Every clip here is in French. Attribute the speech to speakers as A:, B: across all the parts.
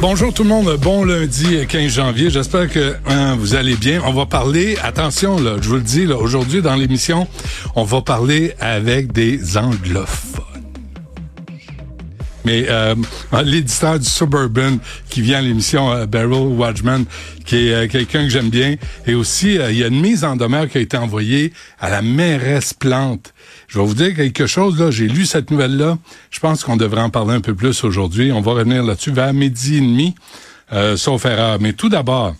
A: Bonjour tout le monde, bon lundi 15 janvier. J'espère que hein, vous allez bien. On va parler, attention je vous le dis, aujourd'hui dans l'émission, on va parler avec des anglophones. Mais euh, l'éditeur du Suburban qui vient à l'émission euh, Beryl Watchman, qui est euh, quelqu'un que j'aime bien, et aussi euh, il y a une mise en demeure qui a été envoyée à la mairesse Plante. Je vais vous dire quelque chose là. J'ai lu cette nouvelle là. Je pense qu'on devrait en parler un peu plus aujourd'hui. On va revenir là-dessus vers midi et demi, sauf erreur. Mais tout d'abord.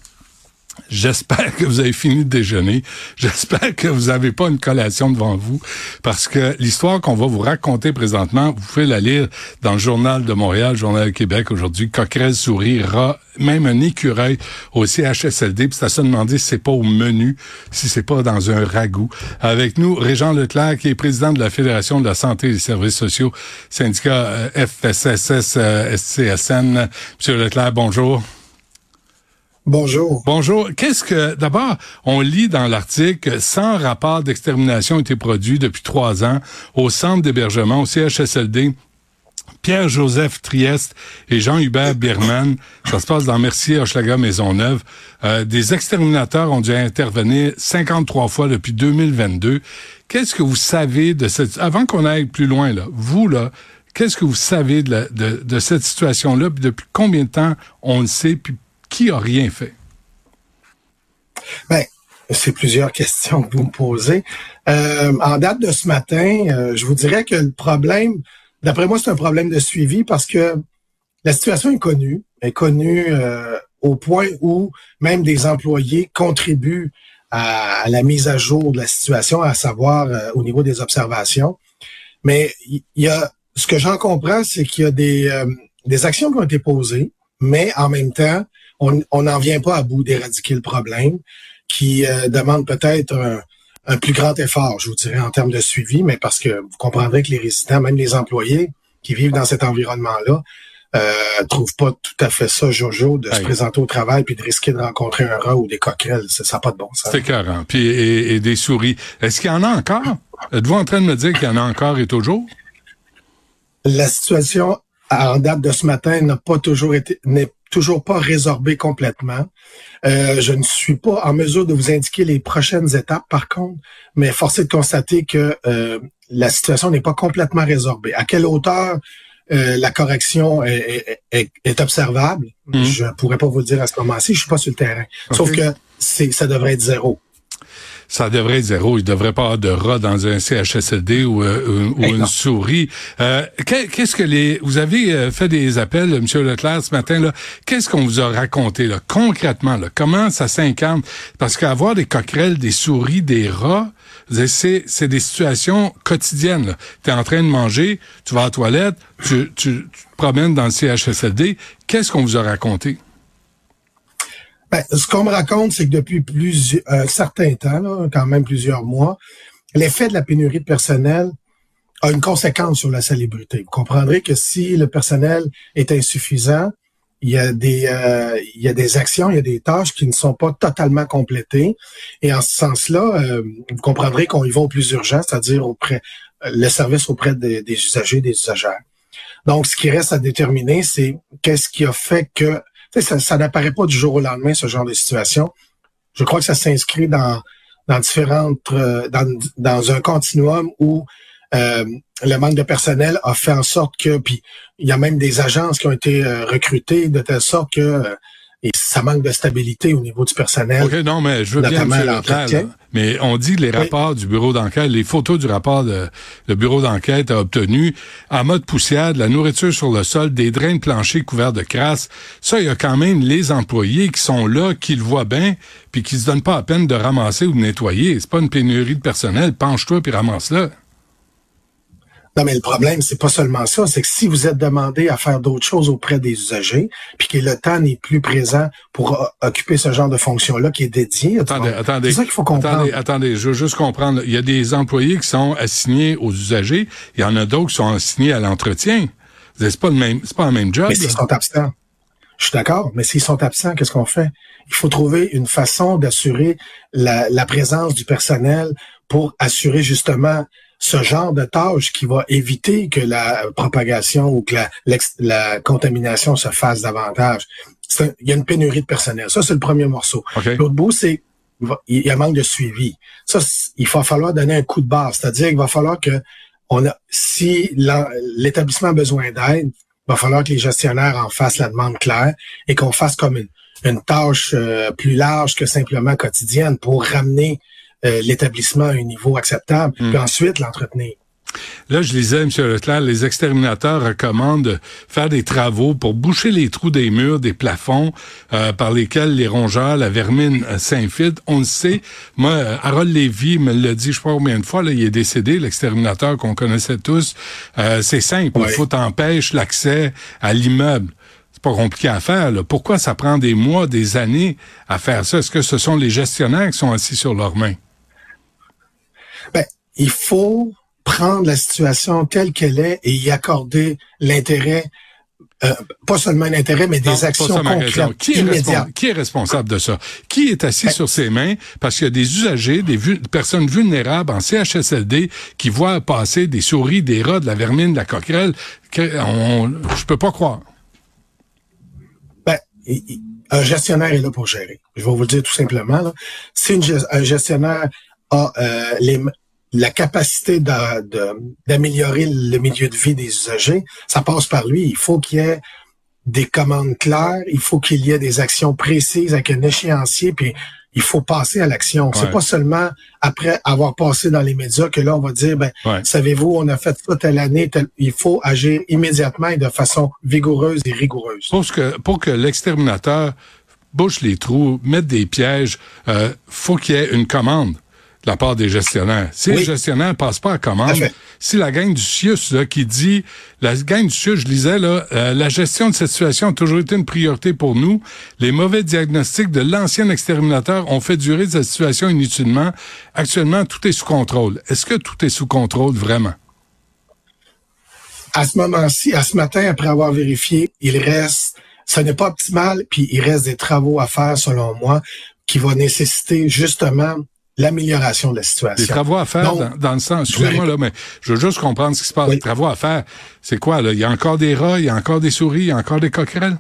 A: J'espère que vous avez fini de déjeuner. J'espère que vous n'avez pas une collation devant vous, parce que l'histoire qu'on va vous raconter présentement, vous pouvez la lire dans le Journal de Montréal, Journal de Québec aujourd'hui. Coquerel, souris, rat, même un écureuil au CHSLD. Puis c'est à se demander si c'est pas au menu, si c'est pas dans un ragoût. Avec nous, Régent Leclerc, qui est président de la Fédération de la santé et des services sociaux, syndicat euh, FSSS euh, SCSN. Monsieur Leclerc, bonjour.
B: Bonjour.
A: Bonjour. Qu'est-ce que, d'abord, on lit dans l'article, 100 rapports d'extermination ont été produits depuis trois ans au centre d'hébergement, au CHSLD, Pierre-Joseph Trieste et Jean-Hubert Birman. Ça se passe dans Mercier, Hochelaga, Maisonneuve. Euh, des exterminateurs ont dû intervenir 53 fois depuis 2022. Qu'est-ce que vous savez de cette... Avant qu'on aille plus loin, là, vous, là, qu'est-ce que vous savez de cette situation-là, depuis combien de temps on le sait, puis qui a rien fait?
B: Ben, c'est plusieurs questions que vous me posez. Euh, en date de ce matin, euh, je vous dirais que le problème, d'après moi, c'est un problème de suivi parce que la situation est connue, est connue euh, au point où même des employés contribuent à, la mise à jour de la situation, à savoir au niveau des observations. Mais il y, a, ce que j'en comprends, c'est qu'il y a des, des actions qui ont été posées, mais en même temps, on n'en vient pas à bout d'éradiquer le problème, qui euh, demande peut-être un, plus grand effort, je vous dirais, en termes de suivi, mais parce que vous comprendrez que les résidents, même les employés qui vivent dans cet environnement-là, euh, trouvent pas tout à fait ça, Jojo, de se présenter au travail puis de risquer de rencontrer un rat ou des coquerelles. Ça n'a pas de bon sens.
A: C'est carré. Puis et, des souris. Est-ce qu'il y en a encore? Êtes-vous en train de me dire qu'il y en a encore et toujours?
B: La situation en date de ce matin n'a pas toujours été n'est toujours pas résorbé complètement. Euh, je ne suis pas en mesure de vous indiquer les prochaines étapes, par contre, mais force est de constater que euh, la situation n'est pas complètement résorbée. À quelle hauteur euh, la correction est, observable, je mhm. je pourrais pas vous le dire à ce moment-ci. Je suis pas sur le terrain. Sauf que c'est ça devrait être zéro
A: ça devrait être zéro. Il devrait pas avoir de rat dans un CHSLD ou, euh, ou une souris. Euh, qu'est-ce que les... Vous avez euh, fait des appels, M. Leclerc, ce matin. là? Qu'est-ce qu'on vous a raconté là, concrètement? Là? Comment ça s'incarne? Parce qu'avoir des coquerelles, des souris, des rats, c'est, c'est des situations quotidiennes. Tu es en train de manger, tu vas à la toilette, tu, tu, tu te promènes dans le CHSLD. Qu'est-ce qu'on vous a raconté?
B: Ben, ce qu'on me raconte, c'est que depuis plus, un certain temps, là, quand même plusieurs mois, l'effet de la pénurie de personnel a une conséquence sur la salubrité. Vous comprendrez que si le personnel est insuffisant, il y a des euh, il y a des actions, il y a des tâches qui ne sont pas totalement complétées. Et en ce sens-là, euh, vous comprendrez qu'on y va au plus urgent, c'est-à-dire auprès le service auprès des, des usagers, des usagères. Donc, ce qui reste à déterminer, c'est qu'est-ce qui a fait que ça, ça n'apparaît pas du jour au lendemain, ce genre de situation. Je crois que ça s'inscrit dans, dans différentes, euh, dans, dans un continuum où euh, le manque de personnel a fait en sorte que, puis il y a même des agences qui ont été euh, recrutées de telle sorte que euh, et ça manque de stabilité au niveau du personnel.
A: OK, non, mais je veux bien, là. mais on dit que les
B: Oui.
A: rapports du bureau d'enquête, les photos du rapport de le bureau d'enquête a obtenu en mode poussière, de la nourriture sur le sol, des drains de plancher couverts de crasse. Ça, il y a quand même les employés qui sont là, qui le voient bien, puis qui se donnent pas la peine de ramasser ou de nettoyer. C'est pas une pénurie de personnel. Penche-toi puis ramasse-le.
B: Non, mais le problème, c'est pas seulement ça, c'est que si vous êtes demandé à faire d'autres choses auprès des usagers, puis que le temps n'est plus présent pour occuper ce genre de fonction-là qui est dédié,
A: Attendez, attendez.
B: c'est ça qu'il faut comprendre.
A: Attendez, attendez, je veux juste comprendre. Il y a des employés qui sont assignés aux usagers. Il y en a d'autres qui sont assignés à l'entretien. C'est pas le même, c'est pas le même job.
B: Mais s'ils sont absents. Je suis d'accord, mais s'ils sont absents, qu'est-ce qu'on fait? Il faut trouver une façon d'assurer la, la présence du personnel pour assurer justement ce genre de tâches qui va éviter que la propagation ou que la, contamination se fasse davantage. Un- il y a une pénurie de personnel. Ça, c'est le premier morceau. L'autre bout, c'est il y a manque de suivi. Ça, il va falloir donner un coup de barre. C'est-à-dire qu'il va falloir que on a, si l'établissement a besoin d'aide, il va falloir que les gestionnaires en fassent la demande claire et qu'on fasse comme une, une tâche euh, plus large que simplement quotidienne pour ramener euh, l'établissement à un niveau acceptable, puis ensuite l'entretenir.
A: Là, je lisais, M. Leclerc, les exterminateurs recommandent de faire des travaux pour boucher les trous des murs, des plafonds, euh, par lesquels les rongeurs, la vermine euh, s'infiltrent. On le sait. Moi, euh, Harold Lévy me l'a dit, je sais pas combien de fois, là, il est décédé, l'exterminateur qu'on connaissait tous. Euh, c'est simple. Il faut t'empêcher l'accès à l'immeuble. C'est pas compliqué à faire. Là. Pourquoi ça prend des mois, des années à faire ça? Est-ce que ce sont les gestionnaires qui sont assis sur leurs mains?
B: Il faut prendre la situation telle qu'elle est et y accorder l'intérêt, euh, pas seulement l'intérêt, mais des
A: Non,
B: actions concrètes,
A: Qui est, qui est responsable de ça? Qui est assis
B: Ben-
A: sur ses mains? Parce qu'il y a des usagers, des vu- personnes vulnérables en CHSLD qui voient passer des souris, des rats, de la vermine, de la coquerelle? Que, on, je peux pas croire.
B: Ben, un gestionnaire est là pour gérer. Je vais vous le dire tout simplement. Là. Si une un gestionnaire a euh, les, la capacité d'améliorer le milieu de vie des usagers, ça passe par lui. Il faut qu'il y ait des commandes claires, il faut qu'il y ait des actions précises avec un échéancier, puis il faut passer à l'action.
A: Ouais.
B: C'est pas seulement après avoir passé dans les médias que là, on va dire, ben,
A: Ouais.
B: savez-vous, on a fait ça telle année, telle- il faut agir immédiatement et de façon vigoureuse et rigoureuse.
A: Pour que, pour que l'exterminateur bouche les trous, mette des pièges, euh, faut qu'il y ait une commande de la part des gestionnaires. Si les gestionnaires passent pas à commande, si la gang du CIUS là, qui dit, la gang du CIUS, je lisais, là, euh, la gestion de cette situation a toujours été une priorité pour nous. Les mauvais diagnostics de l'ancien exterminateur ont fait durer cette situation inutilement. Actuellement, tout est sous contrôle. Est-ce que tout est sous contrôle vraiment?
B: à ce moment-ci, à ce matin, après avoir vérifié, il reste, ce n'est pas optimal, puis il reste des travaux à faire, selon moi, qui va nécessiter justement l'amélioration de la situation.
A: Des travaux à faire
B: Donc,
A: dans, dans le sens, excusez-moi là, mais je veux juste comprendre ce qui se passe.
B: Oui.
A: Des travaux à faire, c'est quoi là? Il y a encore des rats, il y a encore des souris, il y a encore des coquerelles?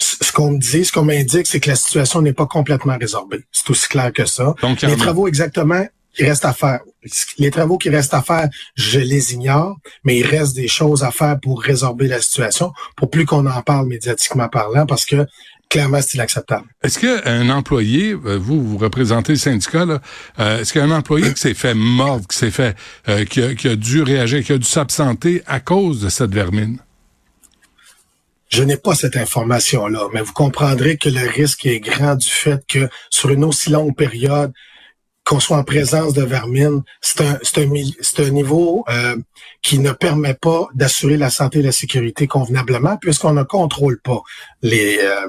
B: ce qu'on me dit, ce qu'on m'indique, c'est que la situation n'est pas complètement résorbée. C'est aussi clair que ça.
A: Donc,
B: les travaux exactement qui restent à faire. Les travaux qui restent à faire, je les ignore, mais il reste des choses à faire pour résorber la situation, pour plus qu'on en parle médiatiquement parlant, parce que clairement, c'est inacceptable.
A: Est-ce qu'un employé, euh, vous, vous représentez le syndicat, là, euh, est-ce qu'un employé qui s'est fait mordre, qui s'est fait, euh, qui, a, qui a dû réagir, qui a dû s'absenter à cause de cette vermine?
B: Je n'ai pas cette information-là, mais vous comprendrez que le risque est grand du fait que sur une aussi longue période, qu'on soit en présence de vermine, c'est un, un, un niveau euh, qui ne permet pas d'assurer la santé et la sécurité convenablement, puisqu'on ne contrôle pas les euh,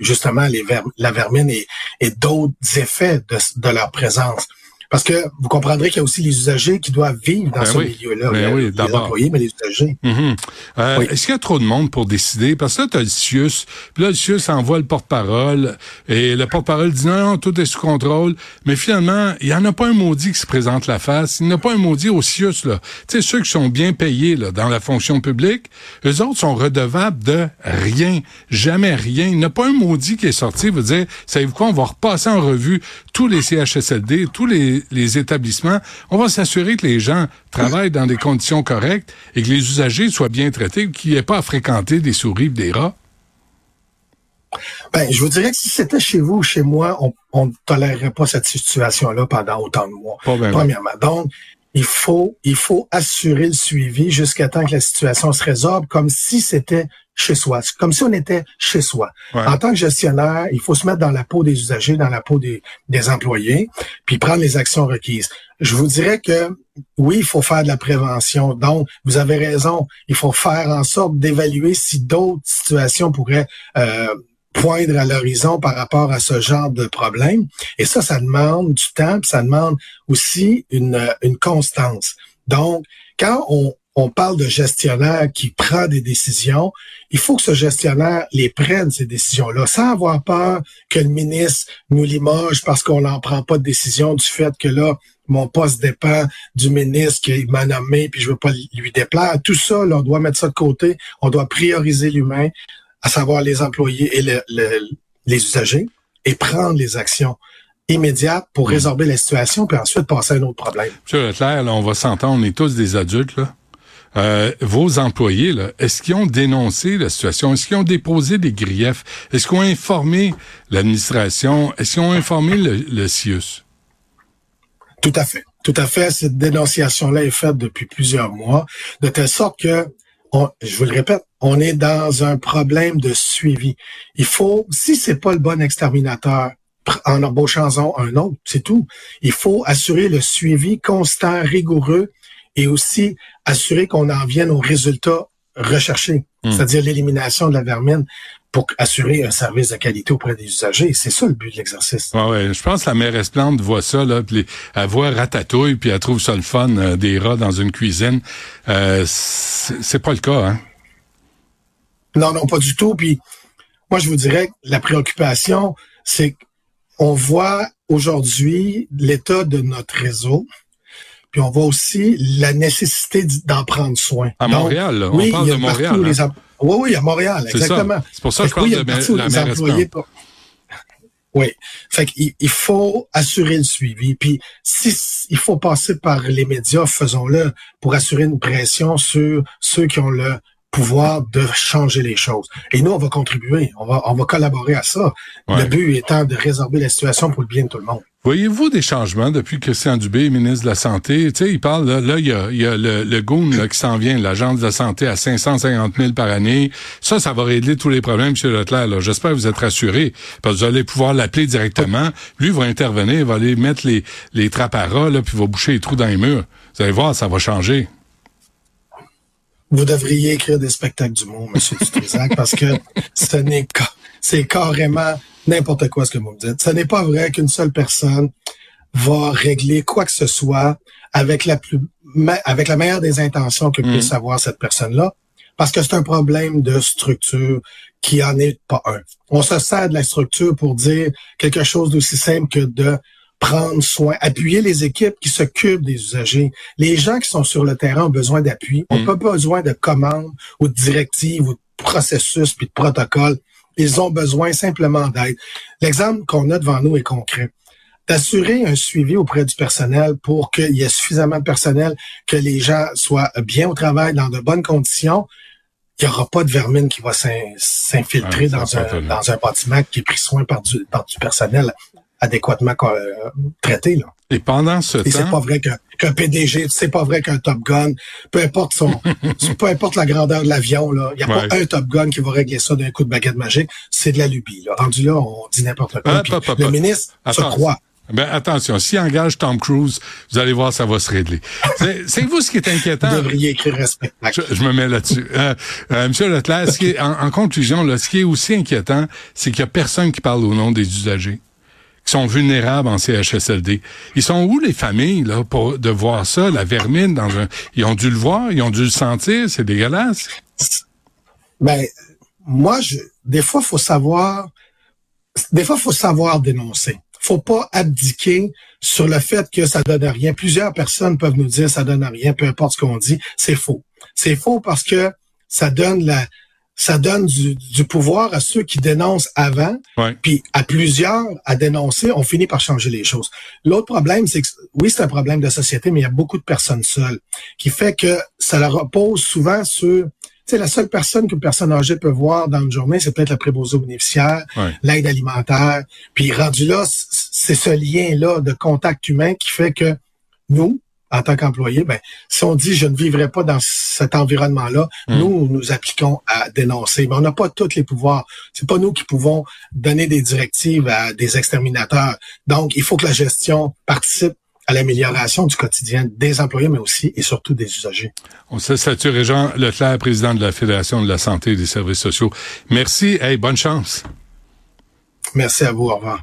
B: justement les ver- la vermine et, et d'autres effets de, de leur présence. Parce que vous comprendrez qu'il y a aussi les usagers qui doivent vivre dans
A: Ben
B: ce
A: oui.
B: milieu-là.
A: Ben oui,
B: les employés, mais les usagers.
A: Mhm. Euh,
B: Oui.
A: Est-ce qu'il y a trop de monde pour décider? Parce que là, tu as le CIUS, puis là, le CIUS envoie le porte-parole, et le porte-parole dit non, non, tout est sous contrôle. Mais finalement, il n'y en a pas un maudit qui se présente la face. Il n'y en a pas un maudit au CIUS, là. Tu sais, ceux qui sont bien payés là, dans la fonction publique, eux autres sont redevables de rien. Jamais rien. Il n'y en a pas un maudit qui est sorti, vous dire, savez-vous quoi, on va repasser en revue tous les CHSLD, tous les les établissements, on va s'assurer que les gens travaillent dans des conditions correctes et que les usagers soient bien traités, qu'il n'y ait pas à fréquenter des souris des rats.
B: Ben, je vous dirais que si c'était chez vous ou chez moi, on ne tolérerait pas cette situation-là pendant autant de mois. Premièrement. Donc, il faut, il faut assurer le suivi jusqu'à temps que la situation se résorbe comme si c'était chez soi, comme si on était chez soi. En tant que gestionnaire, il faut se mettre dans la peau des usagers, dans la peau des, des employés, puis prendre les actions requises. Je vous dirais que oui, il faut faire de la prévention. Donc, vous avez raison, il faut faire en sorte d'évaluer si d'autres situations pourraient euh, poindre à l'horizon par rapport à ce genre de problème. Et ça, ça demande du temps, ça demande aussi une, une constance. Donc, quand on, on parle de gestionnaire qui prend des décisions, il faut que ce gestionnaire les prenne, ces décisions-là, sans avoir peur que le ministre nous limoge parce qu'on n'en prend pas de décision du fait que là, mon poste dépend du ministre qui m'a nommé, puis je veux pas lui déplaire. Tout ça, là, on doit mettre ça de côté. On doit prioriser l'humain à savoir les employés et les usagers, et prendre les actions immédiates pour hmm. résorber la situation, puis ensuite passer à un autre problème.
A: Monsieur Leclerc, là, on va s'entendre, on est tous des adultes, là. Euh, vos employés, est-ce qu'ils ont dénoncé la situation? Est-ce qu'ils ont déposé des griefs? Est-ce qu'ils ont informé l'administration? Est-ce qu'ils ont informé le, le CIUS?
B: Tout à fait. Tout à fait. Cette dénonciation-là est faite depuis plusieurs mois, de telle sorte que je vous le répète, on est dans un problème de suivi. Il faut, si c'est pas le bon exterminateur, en embauchant un autre, c'est tout. Il faut assurer le suivi constant, rigoureux et aussi assurer qu'on en vienne aux résultats recherchés, hmm. c'est-à-dire l'élimination de la vermine pour assurer un service de qualité auprès des usagers. C'est ça le but de l'exercice.
A: Ouais, ouais. Je pense que la mairesse Plante voit ça, là, puis elle voit ratatouille, puis elle trouve ça le fun, euh, des rats dans une cuisine. Euh, c'est pas le cas, hein?
B: Non, non, pas du tout. Puis moi, je vous dirais que la préoccupation, c'est qu'on voit aujourd'hui l'état de notre réseau, puis on voit aussi la nécessité d'en prendre soin.
A: À Montréal, là. on parle de Montréal. Hein?
B: Oui, oui, à Montréal, exactement.
A: C'est pour ça que je parle de la employés
B: Oui. Fait qu'il il faut assurer le suivi. Puis si il faut passer par les médias, faisons-le pour assurer une pression sur ceux qui ont le pouvoir de changer les choses. Et nous, on va contribuer, on va, on va collaborer à ça. Le but étant de résorber la situation pour le bien de tout le monde.
A: Voyez-vous des changements depuis que Christian Dubé est ministre de la Santé? Tu sais, il parle, là, il y a, y a le, le GOON là, qui s'en vient, l'Agence de la Santé à 550 000 par année. Ça, ça va régler tous les problèmes, M. Leclerc. J'espère que vous êtes rassurés, parce que vous allez pouvoir l'appeler directement. Lui va intervenir, il va aller mettre les, les trappes à rats, là, puis il va boucher les trous dans les murs. Vous allez voir, ça va changer.
B: Vous devriez écrire des spectacles du monde, M. Dutrisac, parce que ce n'est c'est carrément n'importe quoi ce que vous me dites. Ce n'est pas vrai qu'une seule personne va régler quoi que ce soit avec la plus avec la meilleure des intentions que puisse mm. avoir cette personne-là, parce que c'est un problème de structure qui en est pas un. On se sert de la structure pour dire quelque chose d'aussi simple que de prendre soin, appuyer les équipes qui s'occupent des usagers. Les gens qui sont sur le terrain ont besoin d'appui. On n'a mm. pas besoin de commandes ou de directives ou de processus puis de protocoles. Ils ont besoin simplement d'aide. L'exemple qu'on a devant nous est concret. D'assurer un suivi auprès du personnel pour qu'il y ait suffisamment de personnel, que les gens soient bien au travail, dans de bonnes conditions. Il n'y aura pas de vermine qui va s'infiltrer dans, un, dans un bâtiment qui est pris soin par du, par du personnel adéquatement euh, traité. Là.
A: Et pendant ce
B: Et c'est pas vrai qu'un PDG, c'est pas vrai qu'un Top Gun, peu importe son, peu importe la grandeur de l'avion, là, il n'y a pas un Top Gun qui va régler ça d'un coup de baguette magique. C'est de la lubie. Là. Rendu là, on dit n'importe quoi. le ministre se croit.
A: Ben attention, s'il engage Tom Cruise, vous allez voir, ça va se régler. C'est vous ce qui est inquiétant.
B: Vous devriez écrire respect.
A: Je, me mets là-dessus. Euh, euh, Monsieur Leclerc, ce qui est, en, en, conclusion, là, ce qui est aussi inquiétant, c'est qu'il y a personne qui parle au nom des usagers sont vulnérables en CHSLD. Ils sont où les familles là pour de voir ça, la vermine dans un ils ont dû le voir, ils ont dû le sentir, c'est dégueulasse.
B: Ben moi je des fois faut savoir des fois faut savoir dénoncer. Faut pas abdiquer sur le fait que ça donne rien. Plusieurs personnes peuvent nous dire ça donne rien, peu importe ce qu'on dit, c'est faux. C'est faux parce que ça donne la ça donne du, du, pouvoir à ceux qui dénoncent avant,
A: Ouais.
B: puis à plusieurs à dénoncer, on finit par changer les choses. L'autre problème, c'est que oui, c'est un problème de société, mais il y a beaucoup de personnes seules, qui fait que ça leur repose souvent sur tu sais, la seule personne qu'une personne âgée peut voir dans une journée, c'est peut-être le préposé aux bénéficiaires,
A: Ouais.
B: l'aide alimentaire. Puis rendu là, c'est ce lien-là de contact humain qui fait que nous, en tant qu'employés, ben, si on dit je ne vivrai pas dans cet environnement-là,
A: Mm.
B: nous nous appliquons à dénoncer. Mais on n'a pas tous les pouvoirs. C'est pas nous qui pouvons donner des directives à des exterminateurs. Donc, il faut que la gestion participe à l'amélioration du quotidien des employés, mais aussi et surtout des usagers.
A: On se statue Régent Leclerc, président de la Fédération de la santé et des services sociaux. Merci. Hey, bonne chance.
B: Merci à vous. Au revoir.